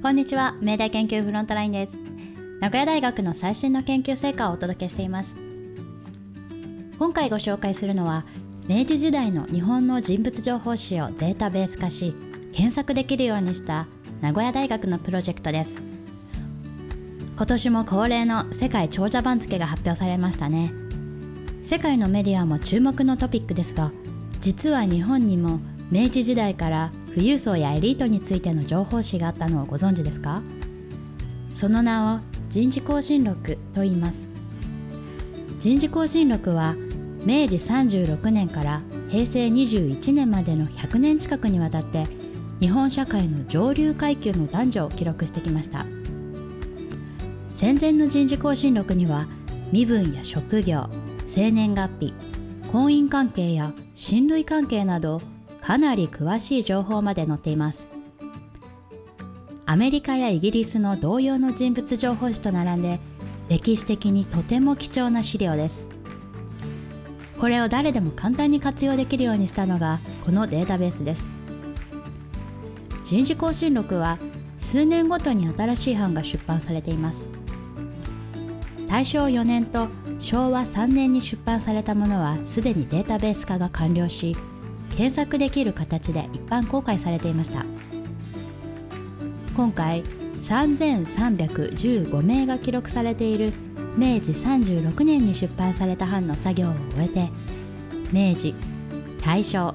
こんにちは。明大研究フロントラインです。名古屋大学の最新の研究成果をお届けしています。今回ご紹介するのは明治時代の日本の人物情報誌をデータベース化し検索できるようにした名古屋大学のプロジェクトです。今年も恒例の世界長者番付が発表されましたね。世界のメディアも注目のトピックですが実は日本にも明治時代から富裕層やエリートについての情報誌があったのをご存知ですか？その名を人事更新録と言います。人事更新録は明治36年から平成21年までの100年近くにわたって日本社会の上流階級の男女を記録してきました。戦前の人事更新録には身分や職業生年月日婚姻関係や親類関係などかなり詳しい情報まで載っています。アメリカやイギリスの同様の人物情報誌と並んで歴史的にとても貴重な資料です。これを誰でも簡単に活用できるようにしたのがこのデータベースです。人事更新録は数年ごとに新しい版が出版されています。大正4年と昭和3年に出版されたものはすでにデータベース化が完了し検索できる形で一般公開されていました。今回3315名が記録されている明治36年に出版された版の作業を終えて明治大正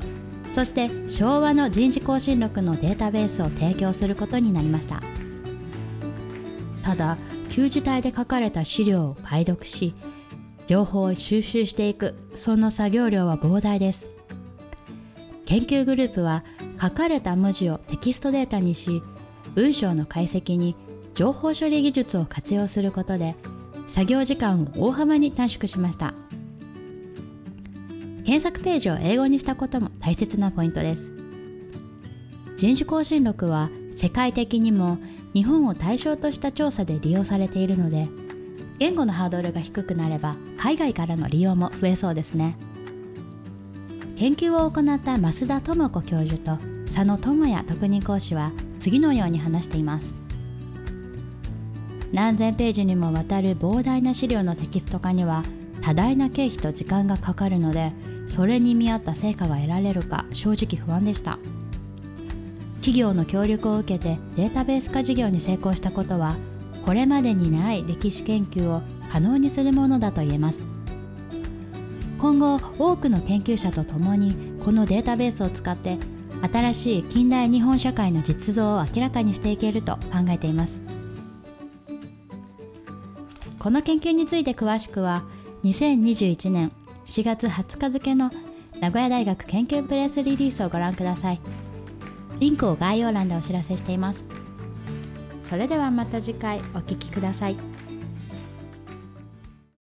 そして昭和の人事更新録のデータベースを提供することになりました。ただ旧字体で書かれた資料を解読し情報を収集していくその作業量は膨大です。研究グループは書かれた文字をテキストデータにし文章の解析に情報処理技術を活用することで作業時間を大幅に短縮しました。検索ページを英語にしたことも大切なポイントです。人種更新録は世界的にも日本を対象とした調査で利用されているので言語のハードルが低くなれば海外からの利用も増えそうですね。研究を行った増田智子教授と佐野智也特任講師は次のように話しています。何千ページにもわたる膨大な資料のテキスト化には多大な経費と時間がかかるのでそれに見合った成果が得られるか正直不安でした。企業の協力を受けてデータベース化事業に成功したことはこれまでにない歴史研究を可能にするものだと言えます。今後多くの研究者と共にこのデータベースを使って新しい近代日本社会の実像を明らかにしていけると考えています。この研究について詳しくは2021年4月20日付の名古屋大学研究プレスリリースをご覧ください。リンクを概要欄でお知らせしています。それではまた次回お聴きください。